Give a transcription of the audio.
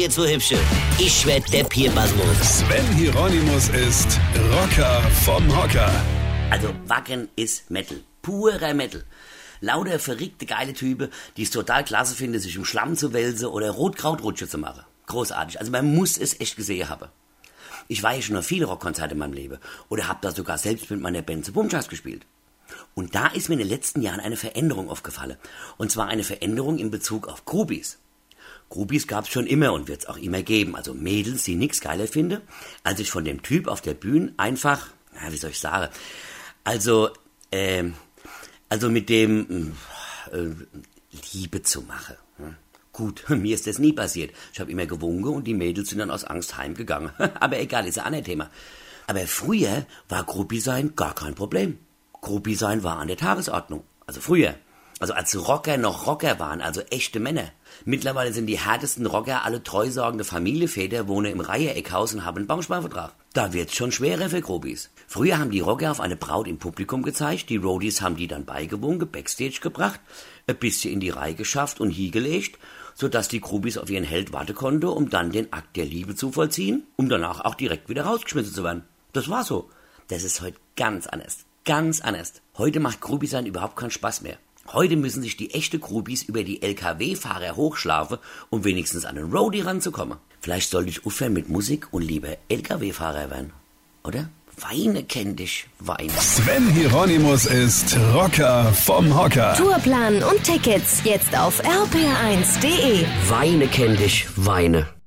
ihr zwei Hübsche. Ich werd der Pierpasmus. Sven Hieronymus ist Rocker vom Hocker. Also, Wacken ist Metal. Purer Metal. Lauter verrückte geile Typen, die es total klasse finden, sich im Schlamm zu wälzen oder Rotkrautrutsche zu machen. Großartig. Also man muss es echt gesehen haben. Ich war ja schon auf viele Rockkonzerte in meinem Leben oder habe da sogar selbst mit meiner Band zu Bumschas gespielt. Und da ist mir in den letzten Jahren eine Veränderung aufgefallen. Und zwar eine Veränderung in Bezug auf Groupies. Groupies gab's schon immer und wird's auch immer geben. Also Mädels, die nix geiler finde, als ich von dem Typ auf der Bühne einfach, na, wie soll ich sagen, also, ähm, also mit dem äh, Liebe zu machen. Gut, mir ist das nie passiert. Ich habe immer gewunken und die Mädels sind dann aus Angst heimgegangen. Aber egal, ist ein Thema. Aber früher war Groupie sein gar kein Problem. Groupie sein war an der Tagesordnung. Also früher. Also als Rocker noch Rocker waren, also echte Männer. Mittlerweile sind die härtesten Rocker alle treusorgende Familienväter, wohnen im Reihe-Eckhaus und haben einen Baumsparvertrag. Da wird's schon schwerer für Grobis. Früher haben die Rocker auf eine Braut im Publikum gezeigt, die Roadies haben die dann beigewunken, Backstage gebracht, ein bisschen in die Reihe geschafft und hingelegt, sodass die Grubis auf ihren Held warten konnte, um dann den Akt der Liebe zu vollziehen, um danach auch direkt wieder rausgeschmissen zu werden. Das war so. Das ist heute ganz anders. Ganz anders. Heute macht sein überhaupt keinen Spaß mehr. Heute müssen sich die echte Groupies über die LKW-Fahrer hochschlafen, um wenigstens an den Roadie ranzukommen. Vielleicht sollte ich aufhören mit Musik und lieber LKW-Fahrer werden. Oder? Weine kenn dich, Weine. Sven Hieronymus ist Rocker vom Hocker. Tourplan und Tickets jetzt auf rpr1.de. Weine kenn dich, Weine.